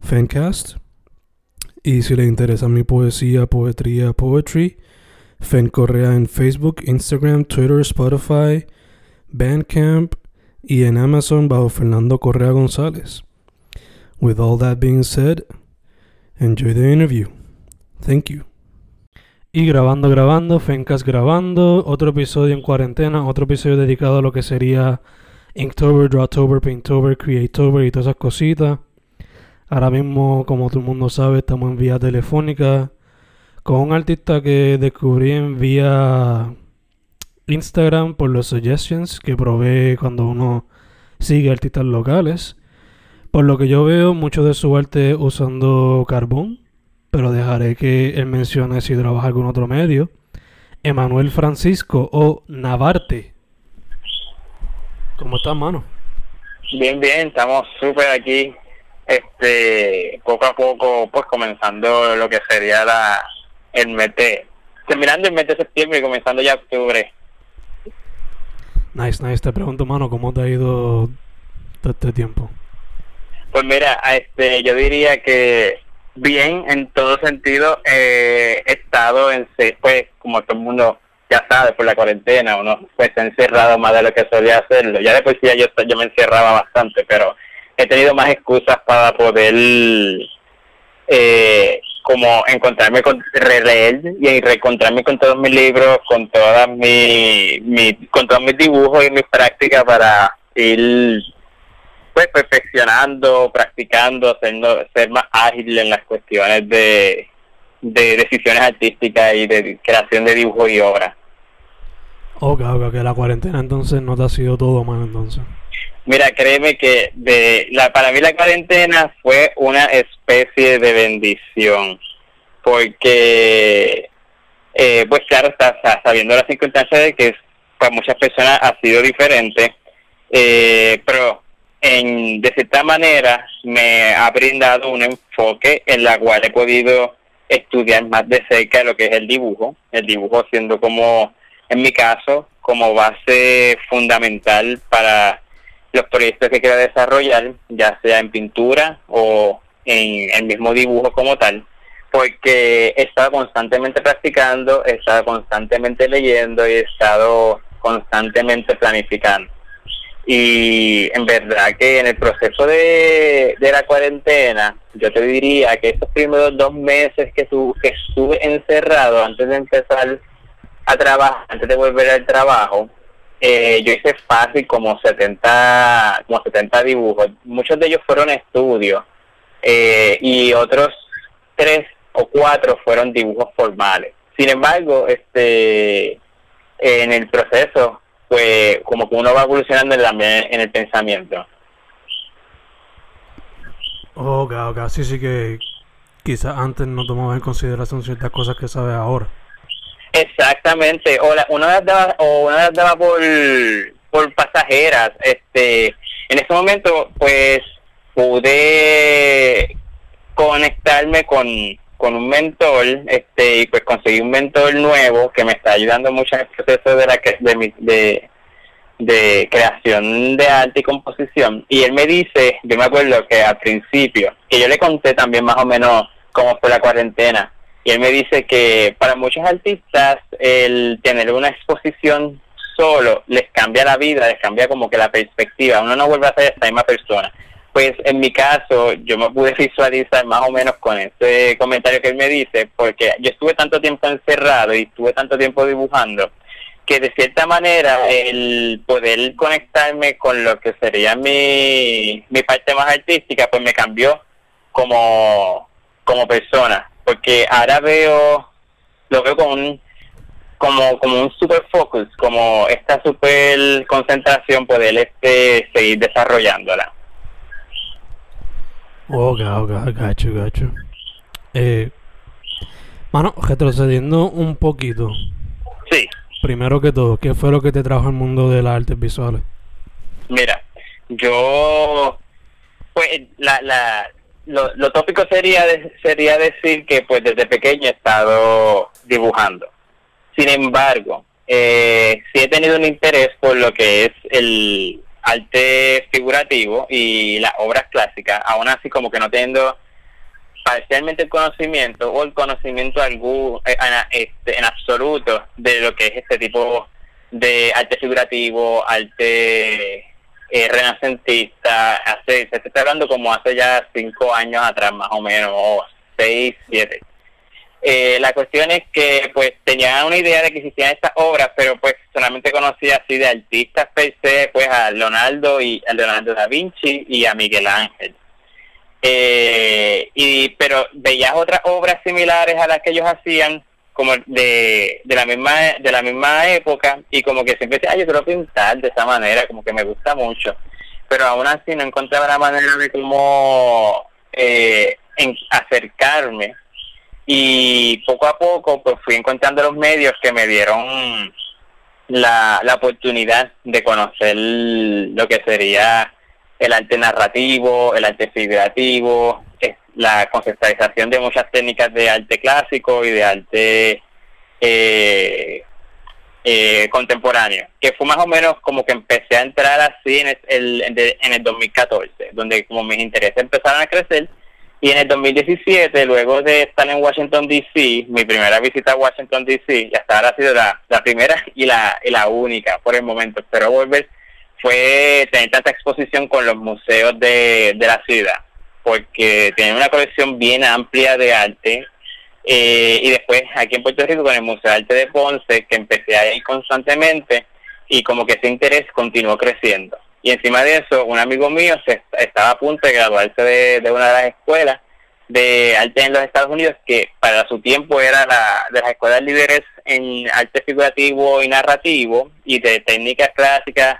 Fancast. Y si le interesa mi poesía, poetría, poetry, Fen Correa en Facebook, Instagram, Twitter, Spotify, Bandcamp y en Amazon bajo Fernando Correa González. With all that being said, enjoy the interview. Thank you. Y grabando, grabando, Fencast grabando, otro episodio en cuarentena, otro episodio dedicado a lo que sería Inktober, Drawtober, Painttober, Creatober y todas esas cositas. Ahora mismo, como todo el mundo sabe, estamos en vía telefónica con un artista que descubrí en vía Instagram por los suggestions que provee cuando uno sigue artistas locales. Por lo que yo veo, mucho de su arte usando carbón, pero dejaré que él mencione si trabaja algún otro medio. Emanuel Francisco o Navarte. ¿Cómo estás, mano? Bien, bien, estamos súper aquí este poco a poco pues comenzando lo que sería la el mes de terminando el mes de septiembre y comenzando ya octubre. Nice nice. Te pregunto mano cómo te ha ido todo este tiempo pues mira este yo diría que bien en todo sentido eh, he estado en pues como todo el mundo ya sabe por la cuarentena uno pues encerrado más de lo que solía hacerlo. Ya después ya yo yo me encerraba bastante pero he tenido más excusas para poder eh, como encontrarme con releer y reencontrarme con todos mis libros, con todas mi, con todos mis dibujos y mis prácticas para ir pues perfeccionando, practicando, haciendo, ser más ágil en las cuestiones de, de decisiones artísticas y de creación de dibujos y obras. Ok, ok, que la cuarentena entonces no te ha sido todo mal entonces. Mira, créeme que de la para mí la cuarentena fue una especie de bendición, porque, eh, pues claro, está, sabiendo las circunstancias de que para muchas personas ha sido diferente, eh, pero en, de cierta manera me ha brindado un enfoque en la cual he podido estudiar más de cerca lo que es el dibujo, el dibujo siendo como, en mi caso, como base fundamental para los proyectos que quiera desarrollar, ya sea en pintura o en el mismo dibujo como tal, porque he estado constantemente practicando, he estado constantemente leyendo y he estado constantemente planificando. Y en verdad que en el proceso de, de la cuarentena, yo te diría que estos primeros dos meses que, tu, que estuve encerrado antes de empezar a trabajar, antes de volver al trabajo, eh, yo hice fácil como 70, como 70 dibujos. Muchos de ellos fueron estudios eh, y otros tres o cuatro fueron dibujos formales. Sin embargo, este en el proceso, pues como que uno va evolucionando en, en el pensamiento. Ok, ok, sí, sí que quizás antes no tomaba en consideración ciertas cosas que sabe ahora. Exactamente, o una vez daba, o una vez daba por, por pasajeras, este, en ese momento pues pude conectarme con, con un mentor, este, y pues conseguí un mentor nuevo que me está ayudando mucho en el proceso de la de, mi, de, de creación de arte y composición, y él me dice, yo me acuerdo que al principio, que yo le conté también más o menos cómo fue la cuarentena, y él me dice que para muchos artistas el tener una exposición solo les cambia la vida, les cambia como que la perspectiva. Uno no vuelve a ser esa misma persona. pues en mi caso yo me pude visualizar más o menos con ese comentario que él me dice, porque yo estuve tanto tiempo encerrado y estuve tanto tiempo dibujando, que de cierta manera el poder conectarme con lo que sería mi, mi parte más artística, pues me cambió como, como persona, porque ahora veo, lo veo como un como, como un super focus, como esta super concentración, poder este, seguir desarrollándola. Ok, ok, gacho, gacho. Eh, mano, retrocediendo un poquito. Sí. Primero que todo, ¿qué fue lo que te trajo al mundo de las artes visuales? Mira, yo, pues, la, la, lo, lo tópico sería, sería decir que, pues, desde pequeño he estado dibujando. Sin embargo, eh, sí he tenido un interés por lo que es el, arte figurativo y las obras clásicas, aún así como que no teniendo parcialmente el conocimiento o el conocimiento algún, eh, este, en absoluto de lo que es este tipo de arte figurativo, arte eh, renacentista, hace, se está hablando como hace ya cinco años atrás más o menos, o seis, siete. Eh, la cuestión es que pues tenía una idea de que existían estas obras, pero pues solamente conocía así de artistas per se, pues a Leonardo y a Leonardo da Vinci y a Miguel Ángel. Eh, y pero veías otras obras similares a las que ellos hacían como de, de la misma de la misma época y como que siempre decía, yo quiero pintar de esa manera, como que me gusta mucho, pero aún así no encontraba la manera de cómo eh, acercarme. Y poco a poco pues fui encontrando los medios que me dieron la, la oportunidad de conocer lo que sería el arte narrativo, el arte figurativo, la conceptualización de muchas técnicas de arte clásico y de arte eh, eh, contemporáneo, que fue más o menos como que empecé a entrar así en el, en el 2014, donde como mis intereses empezaron a crecer y en el 2017, luego de estar en Washington, D.C., mi primera visita a Washington, D.C., y hasta ahora ha sido la, primera y la, y la única por el momento, pero volver fue tener tanta exposición con los museos de, de la ciudad, porque tienen una colección bien amplia de arte. Eh, y después aquí en Puerto Rico con el Museo de Arte de Ponce, que empecé a ir constantemente y como que ese interés continuó creciendo. Y encima de eso, un amigo mío se, estaba a punto de graduarse de, una de las escuelas de arte en los Estados Unidos, que para su tiempo era la, de las escuelas líderes en arte figurativo y narrativo y de técnicas clásicas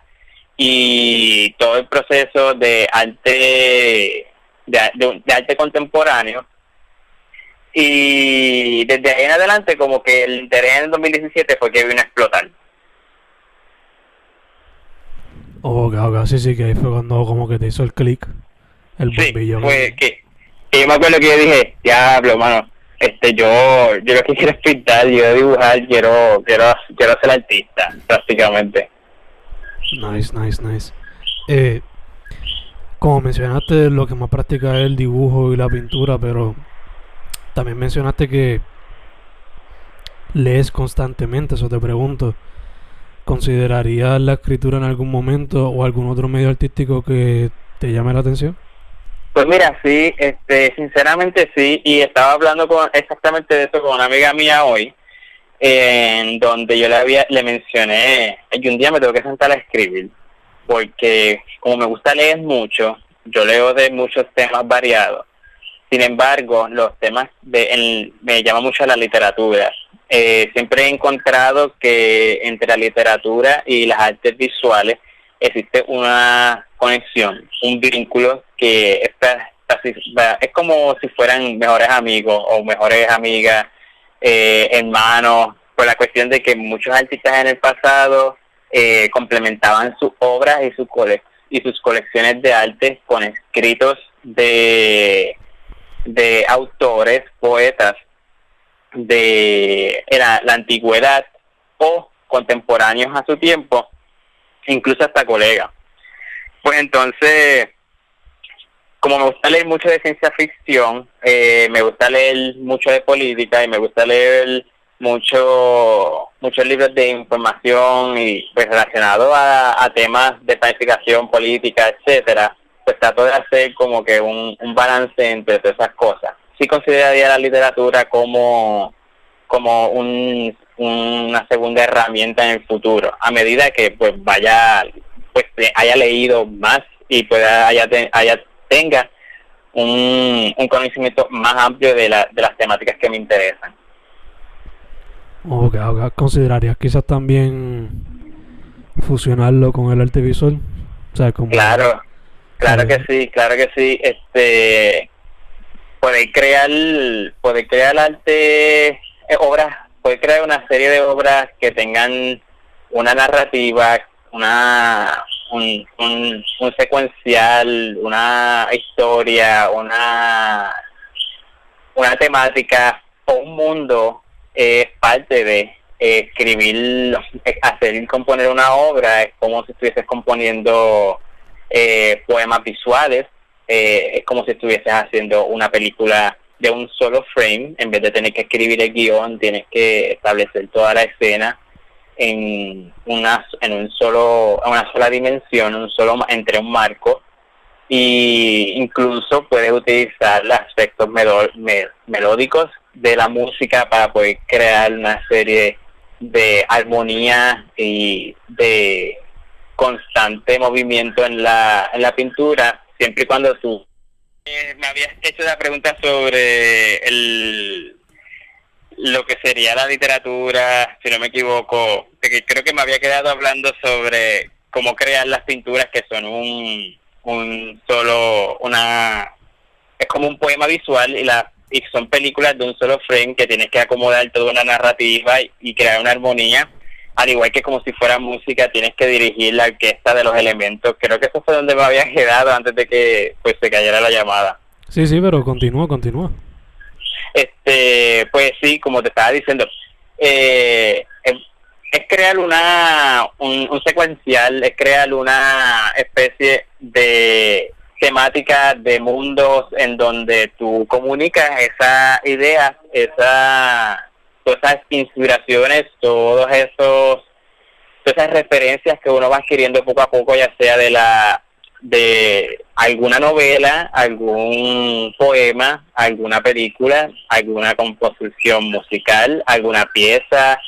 y todo el proceso de arte de, de arte contemporáneo y desde ahí en adelante como que el interés en el 2017 fue que vino a explotar Oh, ok, sí, sí, que ahí fue cuando como que te hizo el click, el sí, Fue que, yo me acuerdo que yo dije, diablo, mano, este, yo, yo lo que quiero es pintar, yo dibujar, quiero, quiero, quiero ser artista, prácticamente. Nice, nice, nice. Eh, como mencionaste, lo que más practica es el dibujo y la pintura, pero también mencionaste que lees constantemente, eso te pregunto. ¿Considerarías la escritura en algún momento o algún otro medio artístico que te llame la atención? Pues mira, sí, este, sinceramente sí, y estaba hablando con exactamente de eso con una amiga mía hoy, en donde yo le había, le mencioné que un día me tengo que sentar a escribir, porque como me gusta leer mucho, yo leo de muchos temas variados. Sin embargo, los temas de, me llama mucho la literatura eh, siempre he encontrado que entre la literatura y las artes visuales existe una conexión, un vínculo que está, es como si fueran mejores amigos o mejores amigas, eh, hermanos, por la cuestión de que muchos artistas en el pasado eh, complementaban sus obras y, sus y sus colecciones de arte con escritos de, de autores, poetas de la, la antigüedad o contemporáneos a su tiempo, incluso hasta colegas. Pues entonces, como me gusta leer mucho de ciencia ficción, eh, me gusta leer mucho de política y me gusta leer mucho muchos libros de información y pues relacionado a, temas de planificación política, etcétera, pues trato de hacer como que un, un balance entre todas esas cosas. Sí consideraría la literatura como, como un, una segunda herramienta en el futuro, a medida que pues vaya, pues haya leído más y haya, haya tenga un, un conocimiento más amplio de, la, de las temáticas que me interesan. Ok, okay. ¿considerarías quizás también fusionarlo con el arte visual? O sea, como... Claro, claro que sí, claro que sí. Este, poder crear, poder crear arte, eh, obras, poder crear una serie de obras que tengan una narrativa, una un, un, un secuencial, una historia, una una temática o un mundo es parte de escribir, hacer y componer una obra, es como si estuvieses componiendo eh, poemas visuales, eh, es como si estuvieses haciendo una película de un solo frame, en vez de tener que escribir el guion, tienes que establecer toda la escena en una en un solo una sola dimensión, un solo entre un marco. Y incluso puedes utilizar los aspectos melódicos de la música para poder crear una serie de armonía y de constante movimiento en la, en la pintura, siempre y cuando tú eh, me habías hecho la pregunta sobre el lo que sería la literatura, si no me equivoco, que creo que me había quedado hablando sobre cómo crear las pinturas que son un, un solo, una, es como un poema visual y la y son películas de un solo frame que tienes que acomodar toda una narrativa y, crear una armonía, al igual que como si fuera música, tienes que dirigir la orquesta de los elementos. Creo que eso fue donde me había quedado antes de que pues se cayera la llamada. Sí, sí, pero continúa, continúa. Este, pues sí, como te estaba diciendo, eh, es, crear una un, un secuencial, es crear una especie de temática de mundos en donde tú comunicas esa idea, esa, esas inspiraciones, todos esos, todas esas referencias que uno va adquiriendo poco a poco, ya sea de la de alguna novela, algún poema, alguna película, alguna composición musical, alguna pieza,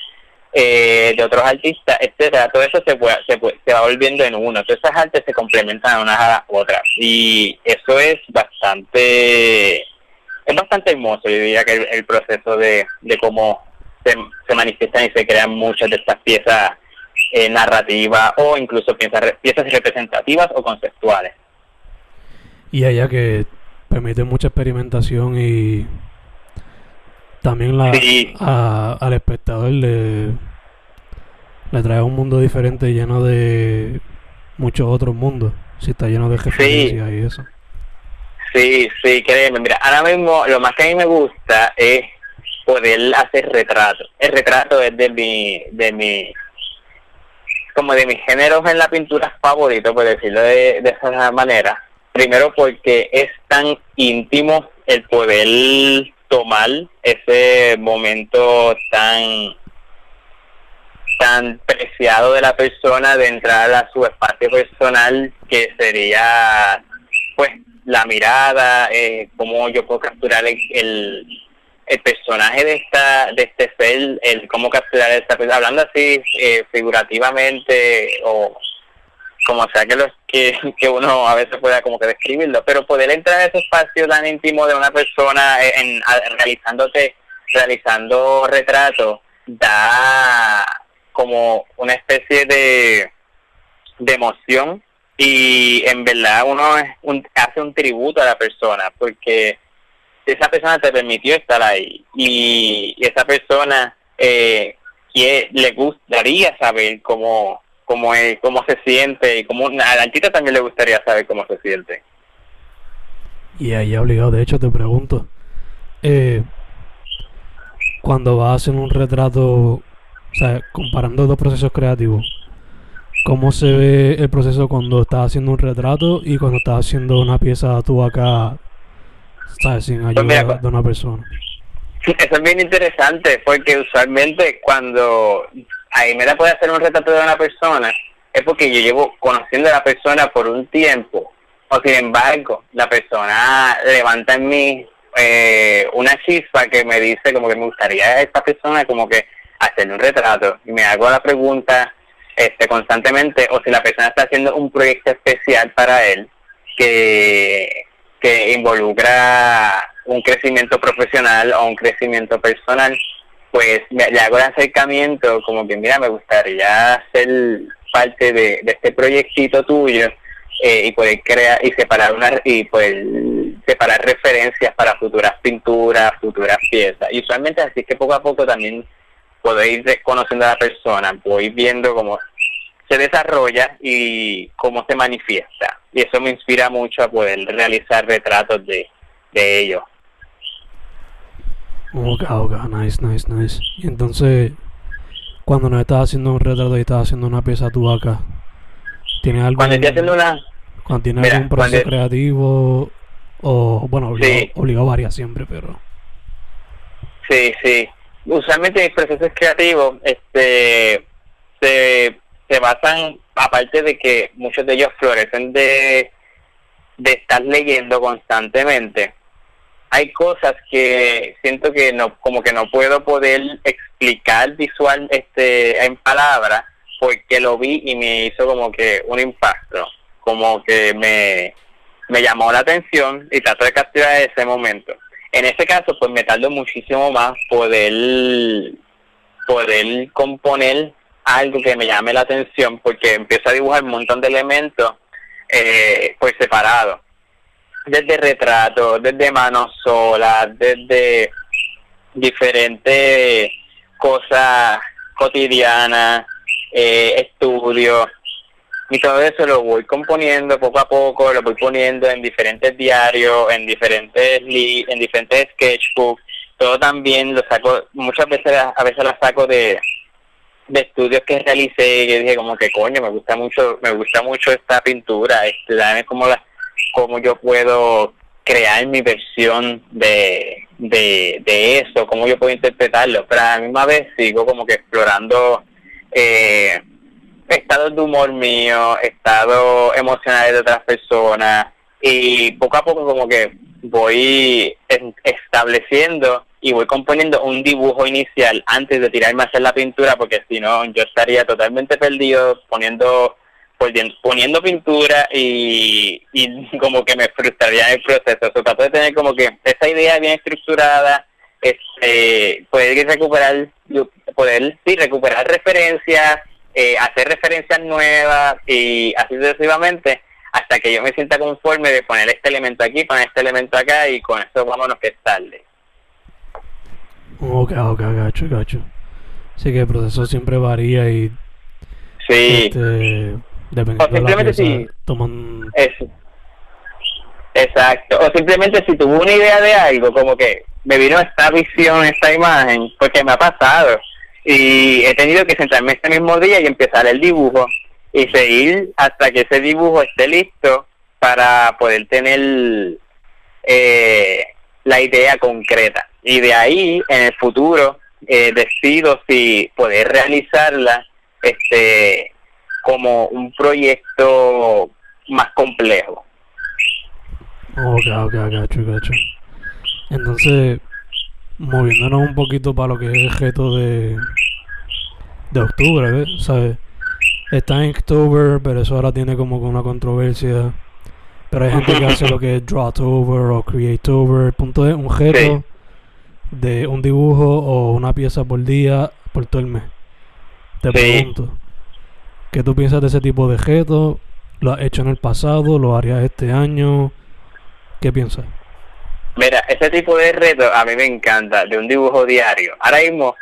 eh, de otros artistas, etcétera, todo eso se, puede, se, se va volviendo en uno. Todas esas artes se complementan unas a otras. Y eso es bastante, es bastante hermoso, yo diría que el, proceso de, de cómo se, se, manifiestan y se crean muchas de estas piezas eh, narrativas o incluso piezas, piezas representativas o conceptuales. Y allá que permite mucha experimentación y también la, al espectador le, le trae un mundo diferente lleno de muchos otros mundos. Si está lleno de referencias y eso. Sí, sí, créeme. Mira, ahora mismo lo más que a mí me gusta es poder hacer retrato. El retrato es de mi, de mi, como de mis géneros en la pintura favorito, por decirlo de, de esa manera. Primero porque es tan íntimo el poder tomar ese momento tan tan preciado de la persona de entrar a su espacio personal que sería pues la mirada eh, cómo yo puedo capturar el, el, personaje de esta de este ser el cómo capturar esta persona. Hablando así eh, figurativamente o como sea que, los, que, uno a veces pueda como que describirlo, pero poder entrar en ese espacio tan íntimo de una persona eh, en, realizándote, realizando retratos, da como una especie de, de emoción y en verdad uno es un, hace un tributo a la persona porque esa persona te permitió estar ahí y, esa persona eh, que le gustaría saber cómo cómo, es, cómo se siente y cómo a la artista también le gustaría saber cómo se siente. Y ahí obligado, de hecho te pregunto, eh, cuando vas a hacer un retrato, o sea, comparando dos procesos creativos, ¿cómo se ve el proceso cuando estás haciendo un retrato y cuando estás haciendo una pieza tú acá, sabes, sin pues ayuda de una persona? Eso es bien interesante porque usualmente cuando ahí me da puede hacer un retrato de una persona es porque yo llevo conociendo a la persona por un tiempo. O sin embargo, la persona levanta en mí eh, una chispa que me dice como que me gustaría a esta persona como que hacerle un retrato. Y me hago la pregunta este constantemente o si la persona está haciendo un proyecto especial para él que, que involucra un crecimiento profesional o un crecimiento personal, pues le hago el acercamiento como que mira, me gustaría ser parte de, de este proyectito tuyo eh, y poder crear y separar una y poder separar referencias para futuras pinturas, futuras piezas. Y usualmente así que poco a poco también puedo ir conociendo a la persona, voy viendo cómo se desarrolla y cómo se manifiesta. Y eso me inspira mucho a poder realizar retratos de, de ellos. Ok, ok, nice, nice, nice. Y entonces, cuando no estás haciendo un retrato y estás haciendo una pieza tú acá, ¿tienes algo? Cuando estoy haciendo una. Cuando tienes algún proceso creativo, o bueno, obligado, obligado varía siempre, pero. Sí, sí. Usualmente mis procesos creativos este, se, se basan, aparte de que muchos de ellos florecen de, de estar leyendo constantemente, hay cosas que siento que no como que no puedo poder explicar visual este en palabras porque lo vi y me hizo como que un impacto como que me, me llamó la atención y trato de capturar ese momento. En ese caso pues me tardo muchísimo más poder poder componer algo que me llame la atención porque empiezo a dibujar un montón de elementos eh, pues separados desde retratos, desde manos solas, desde diferentes cosas cotidianas, eh, estudios, y todo eso lo voy componiendo poco a poco, lo voy poniendo en diferentes diarios, en diferentes en diferentes sketchbooks, todo también lo saco, muchas veces a veces lo saco de, de estudios que realicé que dije como que coño me gusta mucho me gusta mucho esta pintura este dame como la cómo yo puedo crear mi versión de, de, eso, cómo yo puedo interpretarlo, pero a la misma vez sigo como que explorando eh, estados de humor mío, estados emocionales de otras personas y poco a poco como que voy estableciendo y voy componiendo un dibujo inicial antes de tirarme a hacer la pintura porque si no yo estaría totalmente perdido poniendo pues poniendo pintura y, y como que me frustraría en el proceso. So, trato de tener como que esa idea bien estructurada, este, poder recuperar, poder sí, recuperar referencias, eh, hacer referencias nuevas y así sucesivamente hasta que yo me sienta conforme de poner este elemento aquí, poner este elemento acá y con eso vámonos que es tarde. Ok, ok, gacho, gacho. Así que el proceso siempre varía y... Sí. Este, o simplemente si Exacto. O simplemente si tuvo una idea de algo, como que me vino esta visión, esta imagen, porque me ha pasado. Y he tenido que sentarme este mismo día y empezar el dibujo y seguir hasta que ese dibujo esté listo para poder tener eh, la idea concreta. Y de ahí, en el futuro, eh, decido si poder realizarla este como un proyecto más complejo. Ok, ok, gacho, gacho. Entonces, moviéndonos un poquito para lo que es el reto de, de octubre, ¿ves? ¿sabes? Está en octubre, pero eso ahora tiene como una controversia. Pero hay gente que hace lo que es Drawtober o Creatover. El punto es un reto de un dibujo o una pieza por día por todo el mes. Te pregunto, ¿Qué tú piensas de ese tipo de reto? ¿Lo has hecho en el pasado? ¿Lo harías este año? ¿Qué piensas? Mira, ese tipo de reto a mí me encanta, de un dibujo diario. Ahora mismo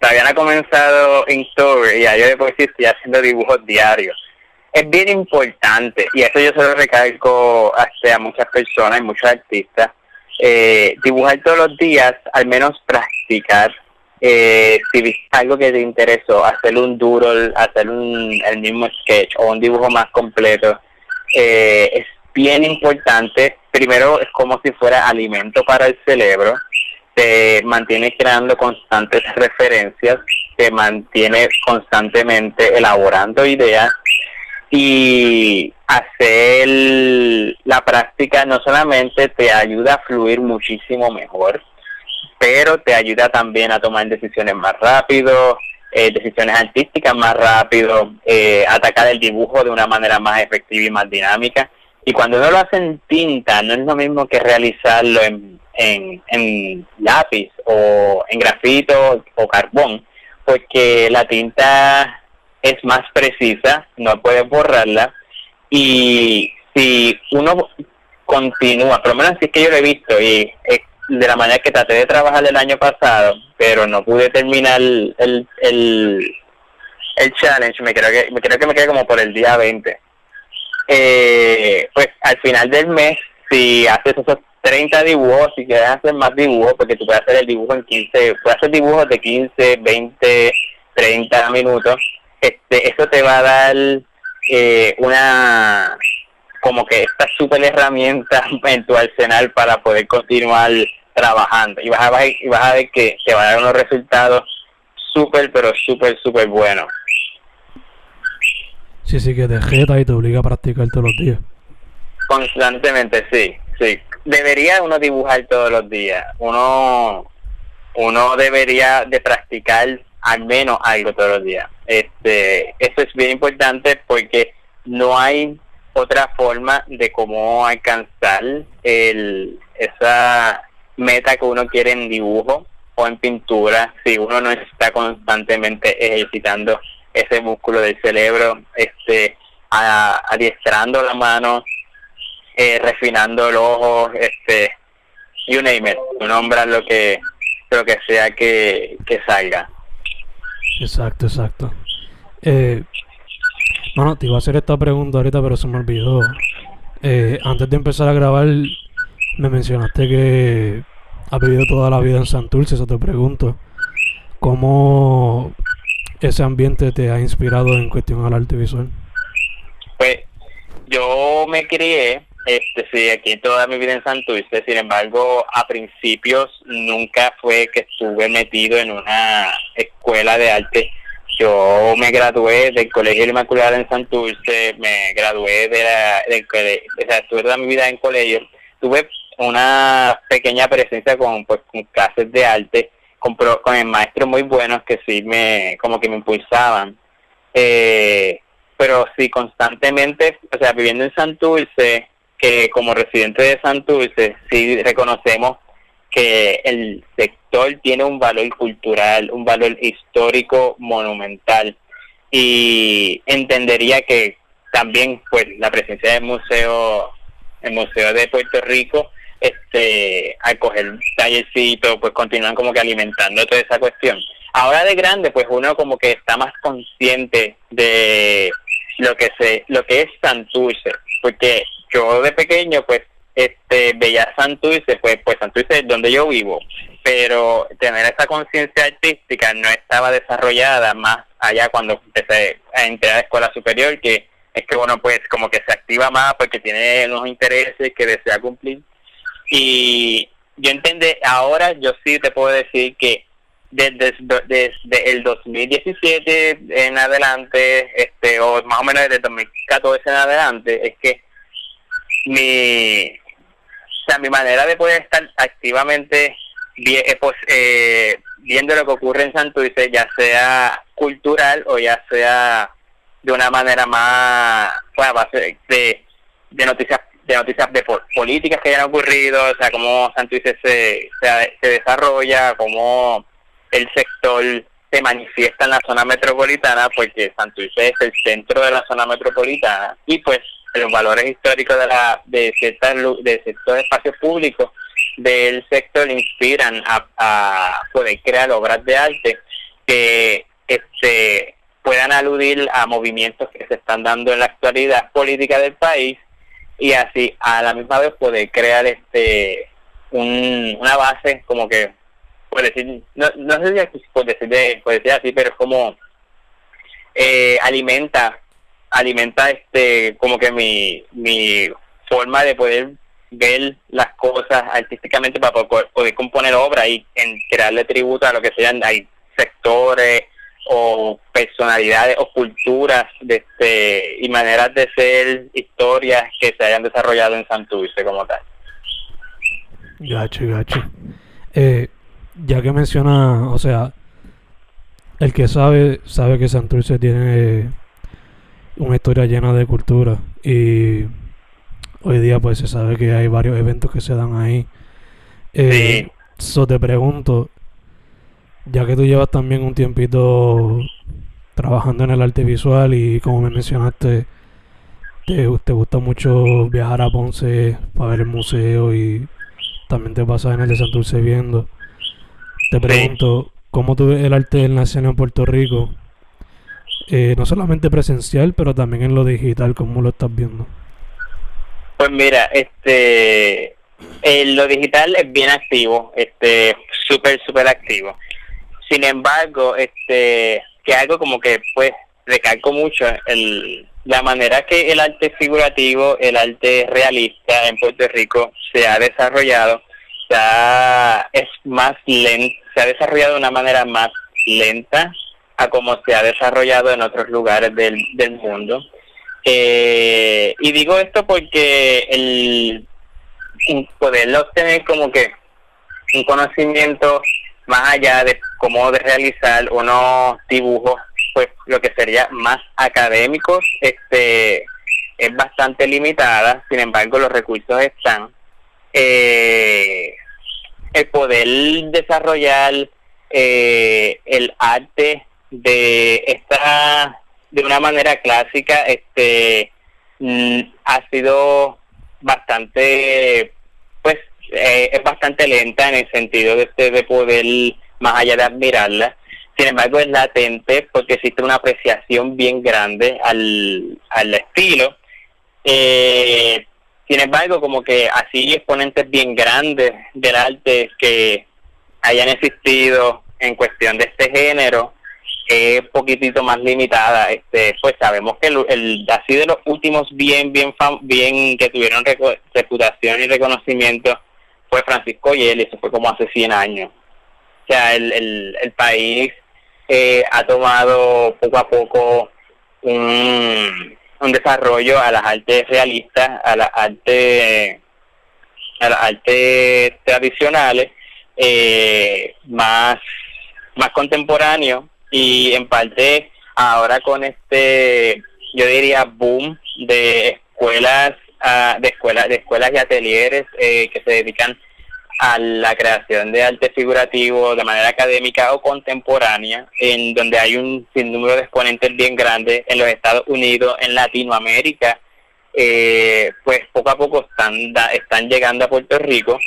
no ha comenzado Inktober y ya yo después estoy haciendo dibujos diarios. Es bien importante, y eso yo se lo recalco a muchas personas y muchos artistas, eh, dibujar todos los días, al menos practicar eh, si viste algo que te interesó, hacer un doodle, hacer un, el mismo sketch o un dibujo más completo, eh, es bien importante. Primero es como si fuera alimento para el cerebro, te mantiene creando constantes referencias, te mantiene constantemente elaborando ideas y hacer la práctica no solamente te ayuda a fluir muchísimo mejor, pero te ayuda también a tomar decisiones más rápido, eh, decisiones artísticas más rápido, eh, atacar el dibujo de una manera más efectiva y más dinámica. Y cuando uno lo hace en tinta, no es lo mismo que realizarlo en, en, en lápiz o en grafito o carbón, porque la tinta es más precisa, no puedes borrarla y si uno continúa, por lo menos así es que yo lo he visto y de la manera que traté de trabajar el año pasado, pero no pude terminar el, el, el, challenge, me creo que me creo que me quedé como por el día 20. Eh, pues al final del mes, si haces esos 30 dibujos, si quieres hacer más dibujos, porque tú puedes hacer el dibujo en 15, puedes hacer dibujos de 15, 20, 30 minutos, este, eso te va a dar eh, una como que esta super herramienta en tu arsenal para poder continuar trabajando. Y vas a y vas a ver que te va a dar unos resultados súper pero súper súper buenos. Sí sí que te jeta y te obliga a practicar todos los días. Constantemente sí sí. Debería uno dibujar todos los días. Uno uno debería de practicar al menos algo todos los días. Este, eso es bien importante porque no hay otra forma de cómo alcanzar el, esa meta que uno quiere en dibujo o en pintura si uno no está constantemente ejercitando ese músculo del cerebro, este, adiestrando la mano, eh, refinando el ojo, este, you name it, lo que, lo que sea que, que salga. Exacto, exacto. Eh, bueno, te iba a hacer esta pregunta ahorita, pero se me olvidó. Eh, antes de empezar a grabar, me mencionaste que has vivido toda la vida en Santurce, eso te pregunto. ¿Cómo ese ambiente te ha inspirado en cuestión al arte visual? Pues yo me crié, este, sí, aquí toda mi vida en Santurce, sin embargo, a principios nunca fue que estuve metido en una escuela de arte yo me gradué del Colegio Inmaculada en Santurce, me gradué de la, del o sea, tuve toda mi vida en colegio. Tuve una pequeña presencia con, pues, con clases de arte, con, con maestros muy buenos que sí me, como que me impulsaban. Eh, pero sí, constantemente, o sea, viviendo en Santurce, que como residente de Santurce, sí reconocemos que el sector tiene un valor cultural, un valor histórico monumental. Y entendería que también pues la presencia del museo el museo de Puerto Rico este al coger tallercito pues continúan como que alimentando toda esa cuestión. Ahora de grande pues uno como que está más consciente de lo que se lo que es Santurce porque yo de pequeño pues este veía Santurce, pues, pues Santurce es donde yo vivo, pero tener esa conciencia artística no estaba desarrollada más allá cuando empecé a entrar a la escuela superior, que es que bueno, pues como que se activa más porque tiene unos intereses que desea cumplir. Y yo entiendo, ahora yo sí te puedo decir que desde, desde el 2017 en adelante, este o más o menos desde el 2014 en adelante, es que mi, o sea, mi manera de poder estar activamente pues, eh, viendo lo que ocurre en Santurce, ya sea cultural o ya sea de una manera más, pues, base de, de noticias de noticias de políticas que hayan ocurrido, o sea, cómo Santurce se, se, se desarrolla, cómo el sector se manifiesta en la zona metropolitana, porque Santurce es el centro de la zona metropolitana, y pues los valores históricos de la de ciertas de ciertos espacios públicos del sector inspiran a, poder crear obras de arte que este puedan aludir a movimientos que se están dando en la actualidad política del país y así a la misma vez poder crear este un, una base como que por decir no, no sé si por decir, decir así pero como eh, alimenta alimenta este como que mi, mi forma de poder ver las cosas artísticamente para poder, componer obra y crearle tributo a lo que sean hay sectores o personalidades o culturas de este, y maneras de ser historias que se hayan desarrollado en Santurce como tal. Gacho, gacho. Eh, ya que menciona, o sea, el que sabe, sabe que Santurce tiene una historia llena de cultura y hoy día pues se sabe que hay varios eventos que se dan ahí. Eh, So te pregunto, ya que tú llevas también un tiempito trabajando en el arte visual y como me mencionaste, te, te gusta mucho viajar a Ponce para ver el museo y también te pasas en el de Santurce viendo. Te pregunto, ¿cómo tú ves el arte del nacional en Puerto Rico? Eh, no solamente presencial, pero también en lo digital, ¿cómo lo estás viendo? Pues mira, este, en lo digital es bien activo, este, súper, súper activo. Sin embargo, este, que algo como que, pues, recalco mucho el, la manera que el arte figurativo, el arte realista en Puerto Rico se ha desarrollado, ya es más lento, se ha desarrollado de una manera más lenta a como se ha desarrollado en otros lugares del, del mundo. Eh, y digo esto porque el poder obtener como que un conocimiento más allá de cómo de realizar unos dibujos, pues lo que sería más académicos, este es bastante limitada, sin embargo los recursos están. Eh, el poder desarrollar eh, el arte de esta de una manera clásica este mm, ha sido bastante pues eh, es bastante lenta en el sentido de, este, de poder más allá de admirarla. Sin embargo es latente porque existe una apreciación bien grande al, al estilo. Eh, sin embargo como que así exponentes bien grandes del arte que hayan existido en cuestión de este género es poquitito más limitada este pues sabemos que el, así de los últimos bien bien bien que tuvieron reputación y reconocimiento fue Francisco y eso fue como hace 100 años. O sea el, el, el país eh, ha tomado poco a poco un, un desarrollo a las artes realistas a las artes a las artes tradicionales eh, más más contemporáneo y en parte ahora con este yo diría boom de escuelas uh, de escuelas de escuelas y atelieres eh, que se dedican a la creación de arte figurativo de manera académica o contemporánea, en donde hay un sinnúmero de exponentes bien grandes en los Estados Unidos, en Latinoamérica, eh, pues poco a poco están, están llegando a Puerto Rico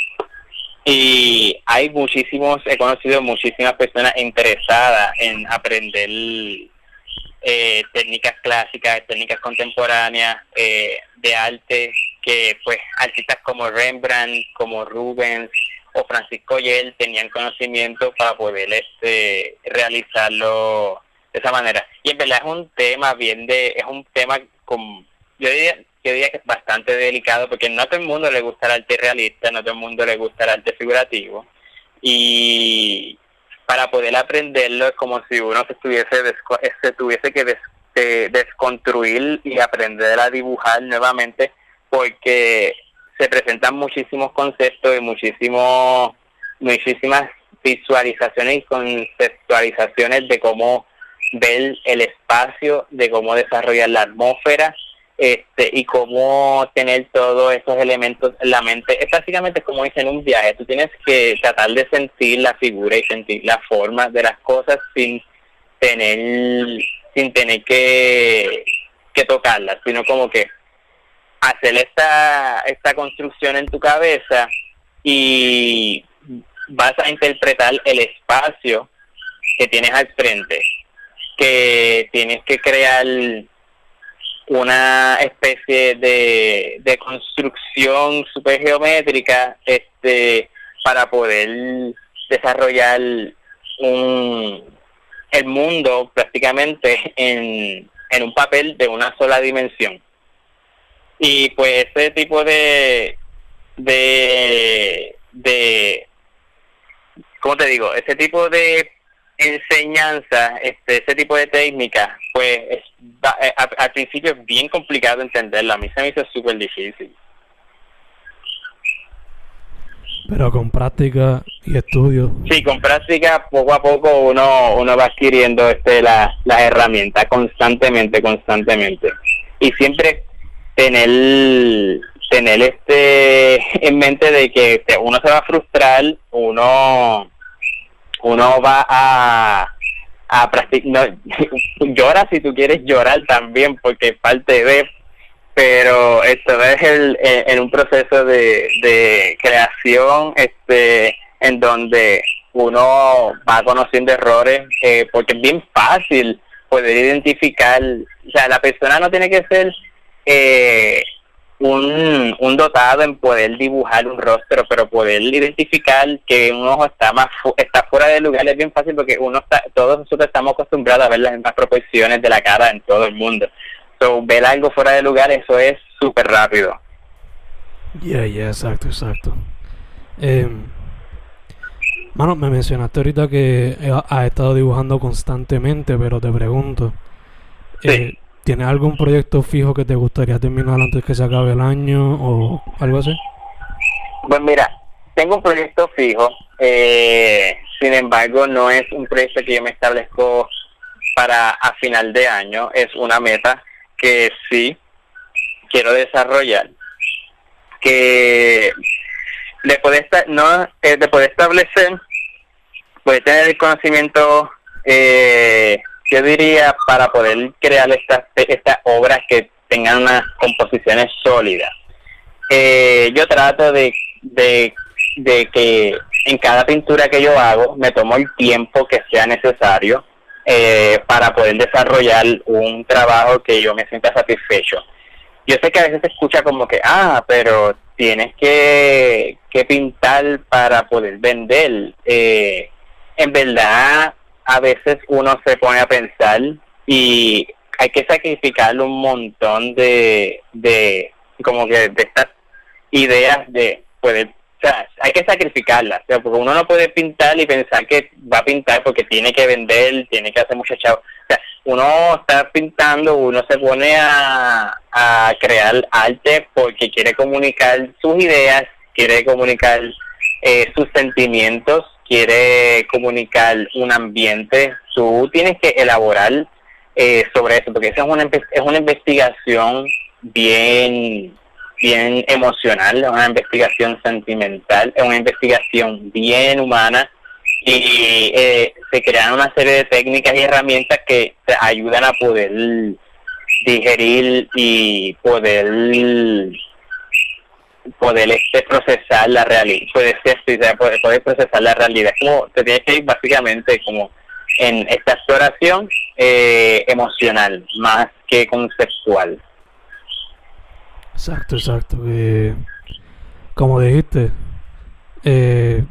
y hay muchísimos, he conocido muchísimas personas interesadas en aprender eh, técnicas clásicas, técnicas contemporáneas eh, de arte, que pues artistas como Rembrandt, como Rubens o Francisco Yel tenían conocimiento para poder este, realizarlo de esa manera. Y en verdad es un tema bien de, es un tema con, yo diría, yo que es bastante delicado porque no a todo el mundo le gusta el arte realista, no a todo el mundo le gusta el arte figurativo. Y para poder aprenderlo es como si uno se tuviese, se tuviese que desconstruir y aprender a dibujar nuevamente porque se presentan muchísimos conceptos y muchísimos muchísimas visualizaciones y conceptualizaciones de cómo ver el espacio, de cómo desarrollar la atmósfera este y cómo tener todos esos elementos en la mente. Es básicamente como dicen un viaje, tú tienes que tratar de sentir la figura y sentir la forma de las cosas sin tener sin tener que, que tocarlas, sino como que hacer esta, esta construcción en tu cabeza y vas a interpretar el espacio que tienes al frente, que tienes que crear una especie de, de construcción super geométrica este para poder desarrollar un el mundo prácticamente en, en un papel de una sola dimensión. Y pues ese tipo de de de cómo te digo ese tipo de enseñanza, este, ese tipo de técnica, pues es, eh, al principio es bien complicado entenderla. A mí se me hizo súper difícil. Pero con práctica y estudio. Sí, con práctica poco a poco uno uno va adquiriendo este las la herramientas constantemente, constantemente. Y siempre tener tener este en mente de que uno se va a frustrar, uno uno va a a practicar, llora si tú quieres llorar también porque parte de pero esto es el, en un proceso de, de creación este en donde uno va conociendo errores eh, porque es bien fácil poder identificar o sea la persona no tiene que ser eh, un, un dotado en poder dibujar un rostro pero poder identificar que un ojo está más está fuera de lugar es bien fácil porque uno está todos nosotros estamos acostumbrados a ver las mismas proporciones de la cara en todo el mundo So, ver algo fuera de lugar, eso es súper rápido. Ya, ya, exacto, exacto. Eh, mano, me mencionaste ahorita que has estado dibujando constantemente, pero te pregunto, eh, ¿tienes algún proyecto fijo que te gustaría terminar antes que se acabe el año o algo así? Pues mira, tengo un proyecto fijo, eh, sin embargo no es un proyecto que yo me establezco para a final de año, es una meta que sí quiero desarrollar, que le puede no eh, de poder establecer, puede tener el conocimiento, eh, yo diría, para poder crear estas estas obras que tengan unas composiciones sólidas. Eh, yo trato de, de, que en cada pintura que yo hago me tomo el tiempo que sea necesario eh, para poder desarrollar un trabajo que yo me sienta satisfecho. Yo sé que a veces se escucha como que, ah, pero tienes que, que pintar para poder vender. Eh, en verdad, a veces uno se pone a pensar y hay que sacrificar un montón de, de como que de estas ideas de poder o sea, hay que sacrificarla, porque uno no puede pintar y pensar que va a pintar porque tiene que vender, tiene que hacer mucho chavo. O sea, uno está pintando, uno se pone a, a crear arte porque quiere comunicar sus ideas, quiere comunicar eh, sus sentimientos, quiere comunicar un ambiente. Tú tienes que elaborar eh, sobre eso, porque esa es una, es una investigación bien bien emocional, es una investigación sentimental, es una investigación bien humana y eh, se crean una serie de técnicas y herramientas que te ayudan a poder digerir y poder poder este procesar la realidad puede ser poder, poder procesar la realidad como te tienes que ir básicamente como en esta exploración eh, emocional más que conceptual Exacto, exacto. como dijiste, eh,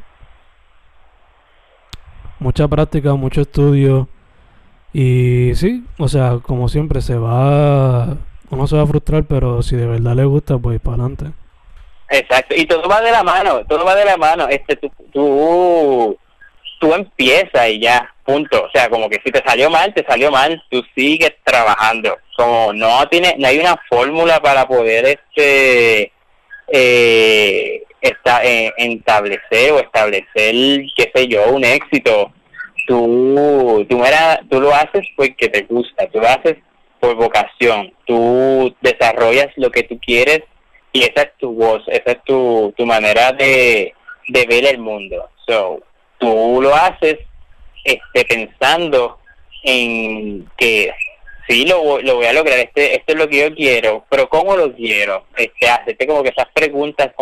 mucha práctica, mucho estudio. Y sí, o sea, como siempre, se va. Uno se va a frustrar, pero si de verdad le gusta, pues para adelante. Exacto, y todo va de la mano, todo va de la mano. Este, tú, tú, tú empiezas y ya, punto. O sea, como que si te salió mal, te salió mal, tú sigues trabajando. Como no tiene no hay una fórmula para poder este eh, esta, eh, establecer o establecer qué sé yo un éxito. Tú tú era, tú lo haces porque te gusta tú lo haces por vocación. Tú desarrollas lo que tú quieres y esa es tu voz esa es tu, tu manera de, de ver el mundo so tú lo haces este pensando en que sí lo, lo voy a lograr, este, esto es lo que yo quiero, pero ¿cómo lo quiero? Este, hacerte como que esas preguntas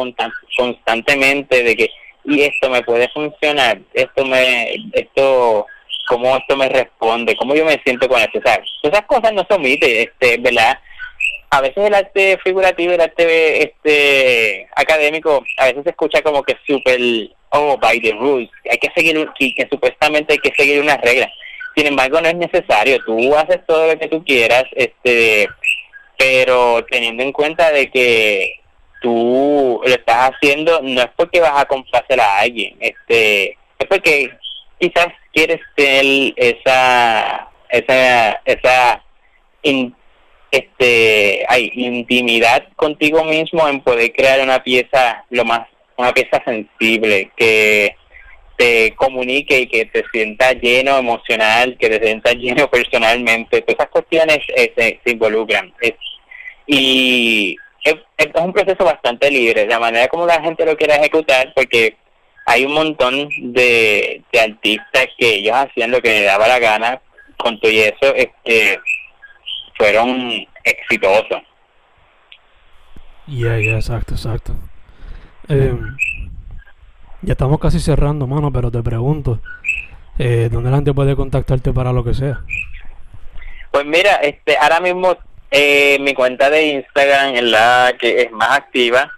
constantemente de que, y esto me puede funcionar, esto me, esto, cómo esto me responde, cómo yo me siento con esto, o esas cosas no son mites, este, ¿verdad? A veces el arte figurativo, el arte este académico, a veces se escucha como que súper, oh, by the rules, hay que seguir, que, que supuestamente hay que seguir unas reglas sin embargo, no es necesario. Tú haces todo lo que tú quieras, este, pero teniendo en cuenta de que tú lo estás haciendo no es porque vas a complacer a alguien, este, es porque quizás quieres tener esa, esa, esa este, hay intimidad contigo mismo en poder crear una pieza lo más, una pieza sensible que te comunique y que te sienta lleno emocional, que te sienta lleno personalmente, todas esas cuestiones eh, se, involucran. y es, un proceso bastante libre, la manera como la gente lo quiere ejecutar, porque hay un montón de, de artistas que ellos hacían lo que les daba la gana con todo y eso, este, fueron exitosos. Ya, ya, exacto, exacto. Eh, ya estamos casi cerrando, mano, pero te pregunto, eh, ¿dónde la gente puede contactarte para lo que sea? Pues mira, este, ahora mismo eh, mi cuenta de Instagram es la que es más activa,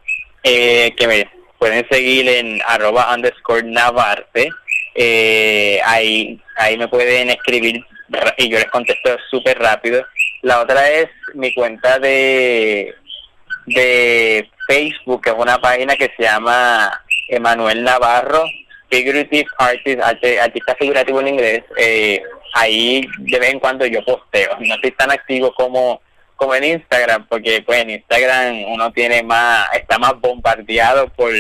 eh, que me pueden seguir en arroba underscore navarte, eh, ahí, ahí me pueden escribir y yo les contesto súper rápido. La otra es mi cuenta de, de Facebook, que es una página que se llama Emanuel Navarro, Figurative Artist, artista figurativo en inglés, eh, ahí de vez en cuando yo posteo. No estoy tan activo como, como en Instagram, porque pues en Instagram uno tiene más, está más bombardeado por,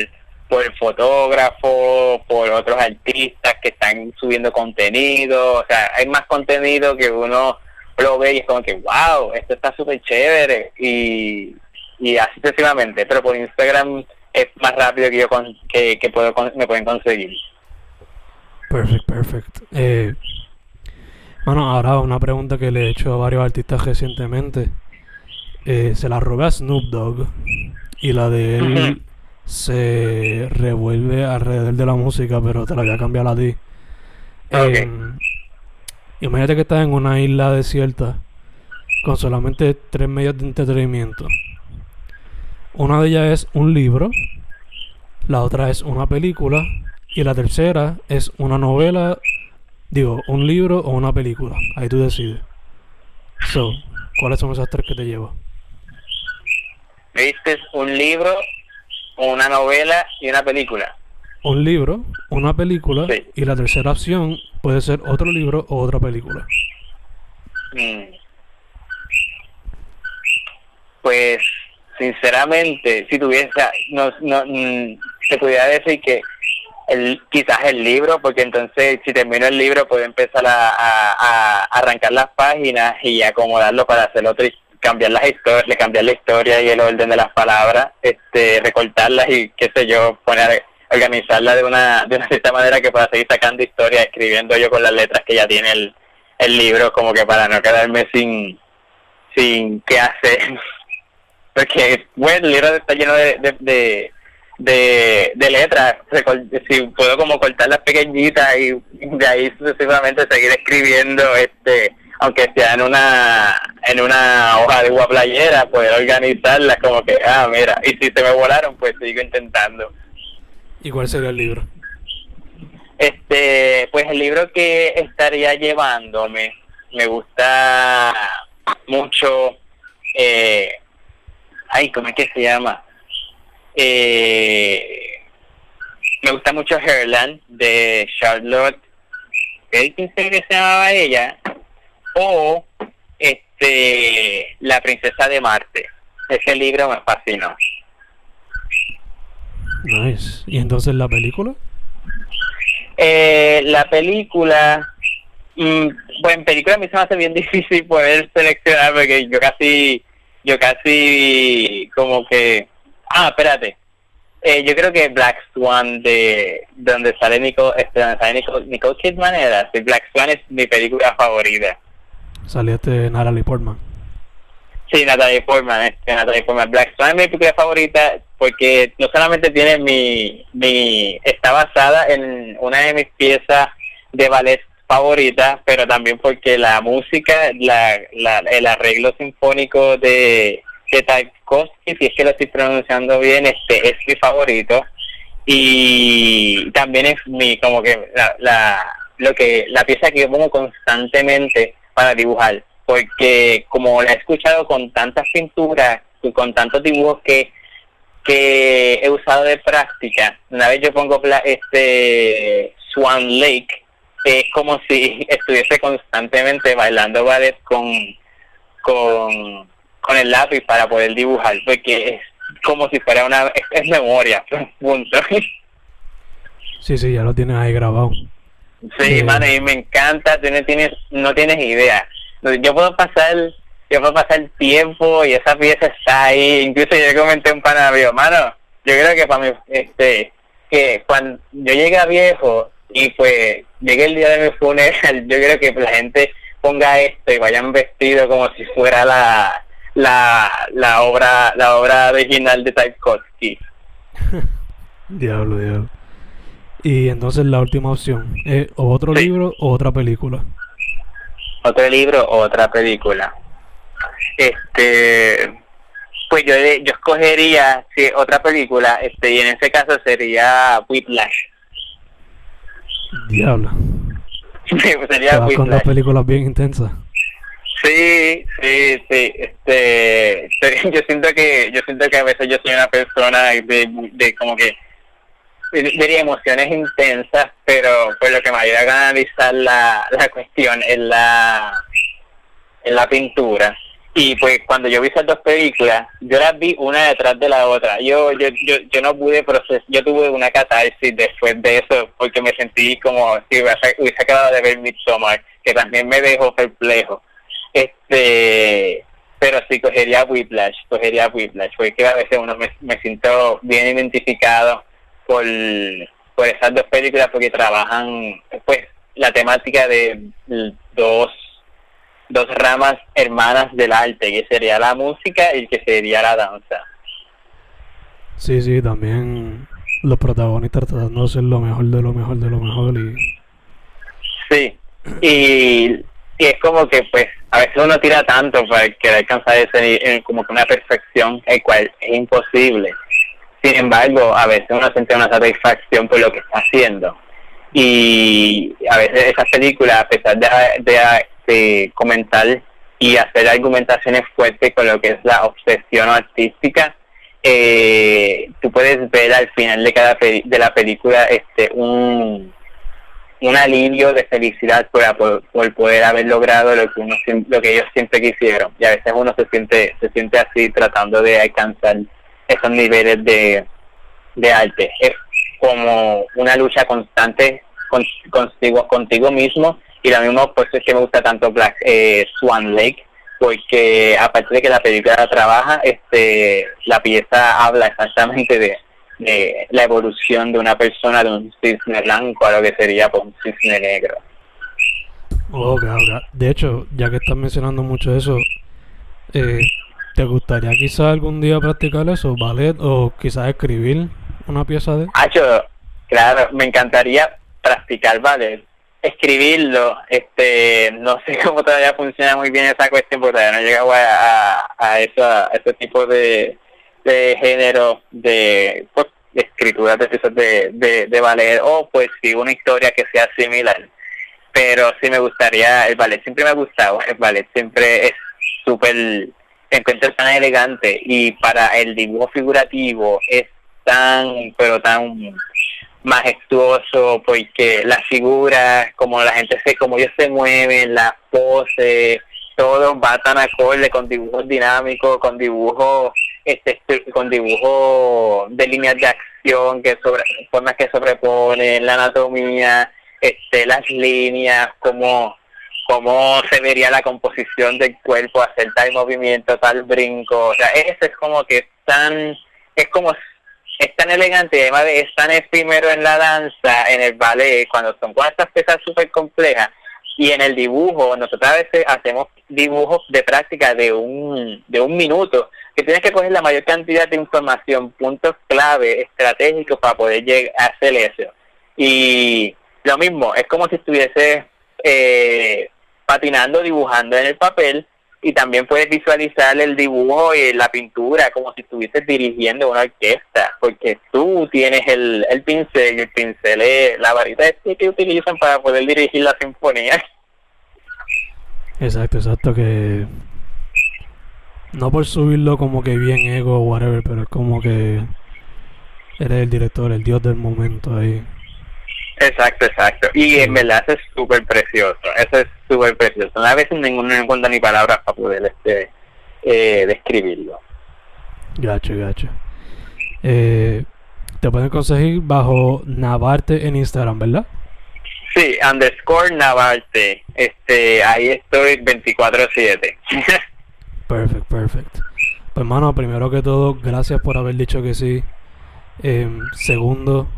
por fotógrafos, por otros artistas que están subiendo contenido, o sea, hay más contenido que uno lo ve y es como que, wow, esto está súper chévere y, y así sucesivamente, pero por Instagram es más rápido que yo con, que, puedo me pueden conseguir. Perfecto, perfecto. Eh, bueno, ahora una pregunta que le he hecho a varios artistas recientemente. Eh, se la robé a Snoop Dogg y la de él se revuelve alrededor de la música, pero te la voy a cambiar a ti. Eh, imagínate que estás en una isla desierta con solamente tres medios de entretenimiento. Una de ellas es un libro, la otra es una película y la tercera es una novela, digo, un libro o una película. Ahí tú decides. So, ¿cuáles son esas tres que te llevo? ¿Viste un libro, una novela y una película? Un libro, una película y la tercera opción puede ser otro libro o otra película. Mm. Pues sinceramente, si tuviese, no, no, mm, se pudiera decir que el, quizás el libro, porque entonces si termino el libro puedo empezar a, arrancar las páginas y acomodarlo para hacer otro, cambiar las historias, cambiar la historia y el orden de las palabras, este, recortarlas y qué sé yo, poner, organizarla de una, de una cierta manera que pueda seguir sacando historias, escribiendo yo con las letras que ya tiene el, el libro, como que para no quedarme sin, sin qué hacer. Porque bueno el libro está lleno de, de, de, de, letras, si puedo como cortarlas pequeñitas y de ahí sucesivamente seguir escribiendo, este aunque sea en una en una hoja de agua playera, poder organizarlas como que, ah, mira, y si se me volaron, pues sigo intentando. ¿Y cuál sería el libro? Este, pues el libro que estaría llevándome, me gusta mucho eh, ay, ¿cómo es que se llama? Eh, me gusta mucho Herland de Charlotte ¿qué que se llamaba ella o este La princesa de Marte ese libro me fascinó nice y entonces la película eh, la película mm, bueno en película a mí se me hace bien difícil poder seleccionar porque yo casi yo casi como que... Ah, espérate. Eh, yo creo que Black Swan de donde sale Nico, este, donde sale Nico, Nicole Kidman era, Black Swan es mi película favorita. Salió este Natalie Portman. Sí, Natalie Portman, este, Natalie Portman. Black Swan es mi película favorita porque no solamente tiene mi, mi, está basada en una de mis piezas de ballet favorita, pero también porque la música, la, la, el arreglo sinfónico de, de Tchaikovsky, si es que lo estoy pronunciando bien, este es mi favorito y también es mi como que la, la lo que la pieza que yo pongo constantemente para dibujar porque como la he escuchado con tantas pinturas y con tantos dibujos que que he usado de práctica una vez yo pongo este Swan Lake es como si estuviese constantemente bailando ballet con, con, el lápiz para poder dibujar, porque es como si fuera una, es, memoria, punto. Sí, sí, ya lo tienes ahí grabado. Sí, mano, y me encanta, tienes, tienes, no tienes idea. Yo puedo pasar, yo puedo pasar tiempo y esa pieza está ahí. Incluso yo comenté un pana mano, yo creo que para mí, este, que cuando yo llegue a viejo y pues llegue el día de mi funeral, yo creo que la gente ponga esto y vayan vestidos como si fuera la, la, la obra la obra original de Tchaikovsky. diablo, diablo. Y entonces la última opción, ¿es otro libro o otra película? Otro libro o otra película. Este, pues yo yo escogería sí, otra película, este, y en ese caso sería Whiplash. Diablo. Sí, pues sería Whiplash. con dos películas bien intensas. Sí, sí, sí. Este, yo siento que yo siento que a veces yo soy una persona de, de como que diría emociones intensas, pero pues lo que me ayuda a analizar la, la cuestión es la, en la pintura. Y pues cuando yo vi esas dos películas, yo las vi una detrás de la otra. Yo yo yo, yo no pude procesar, yo tuve una catarsis después de eso, porque me sentí como si hubiese acabado de ver Midsommar, que también me dejó perplejo. Este, pero sí cogería Whiplash, cogería Whiplash, porque a veces uno me, me siento bien identificado por, por esas dos películas porque trabajan pues la temática de dos dos ramas hermanas del arte que sería la música y que sería la danza. Sí sí también los protagonistas tratando de ser lo mejor de lo mejor de lo mejor y sí y, y es como que pues a veces uno tira tanto para que alcanzar ese como que una perfección el cual es imposible sin embargo, a veces uno siente una satisfacción por lo que está haciendo. Y a veces esas películas, a pesar de, comentar y hacer argumentaciones fuertes con lo que es la obsesión artística, eh, tú puedes ver al final de cada de la película este un, un alivio de felicidad por, por, poder haber logrado lo que uno lo que ellos siempre quisieron y a veces uno se siente se siente así tratando de alcanzar esos niveles de, de arte. Es como una lucha constante contigo, contigo mismo y lo mismo pues es que me gusta tanto Black eh, Swan Lake porque aparte de que la película trabaja este la pieza habla exactamente de, de la evolución de una persona de un cisne blanco a lo que sería pues, un cisne negro de hecho ya que estás mencionando mucho eso eh, ¿Te gustaría quizás algún día practicar eso, ballet, o quizás escribir una pieza de...? Hacho, claro, me encantaría practicar ballet. Escribirlo, este, no sé cómo todavía funciona muy bien esa cuestión, porque todavía no he llegado a, a, ese tipo de, de género de, pues, escritura de piezas de, de, de ballet, o pues sí, una historia que sea similar. Pero sí me gustaría, el ballet siempre me ha gustado, el ballet siempre es súper se encuentra tan elegante y para el dibujo figurativo es tan, pero tan majestuoso porque las figuras, como la gente se, como ellos se mueven, las poses, todo va tan acorde con dibujos dinámicos, con dibujos, este, con dibujos de líneas de acción que sobre, formas que sobreponen, la anatomía, este, las líneas, como cómo se vería la composición del cuerpo, hacer tal movimiento, tal brinco, o sea, eso es como que es tan, es como, es tan elegante y además es tan efímero en la danza, en el ballet, cuando son con estas piezas súper complejas, y en el dibujo, nosotros a veces hacemos dibujos de práctica de un, de un minuto, que tienes que coger la mayor cantidad de información, puntos clave, estratégicos para poder llegar a hacer eso. Y lo mismo, es como si estuviese eh, patinando, dibujando en el papel y también puedes visualizar el dibujo y la pintura como si estuvieses dirigiendo una orquesta, porque tú tienes el, el pincel y el pincel es la varita que utilizan para poder dirigir la sinfonía. Exacto, exacto, que no por subirlo como que bien ego o whatever, pero es como que eres el director, el dios del momento ahí. Exacto, exacto. Y en verdad eso es súper precioso. Eso es súper precioso. A veces ninguno encuentra ni palabras para poder este eh, describirlo. Gacho, gacho. Eh, te pueden conseguir bajo Navarte en Instagram, ¿verdad? Sí, underscore Navarte. Este, ahí estoy 24-7. perfect, perfect. Pues hermano, primero que todo, gracias por haber dicho que sí. Em, segundo,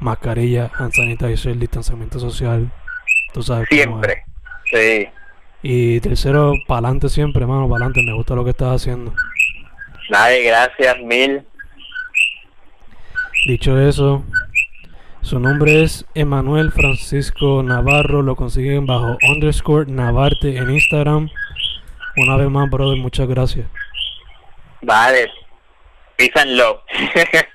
mascarilla, hand sanitizer, distanciamiento social. Tú sabes Siempre, sí. Y tercero, para adelante siempre, hermano, para adelante. Me gusta lo que estás haciendo. Nadie, gracias, mil. Dicho eso, su nombre es Emanuel Francisco Navarro. Lo consiguen bajo underscore Navarte en Instagram. Una vez más, brother, muchas gracias. Vale. Peace and love.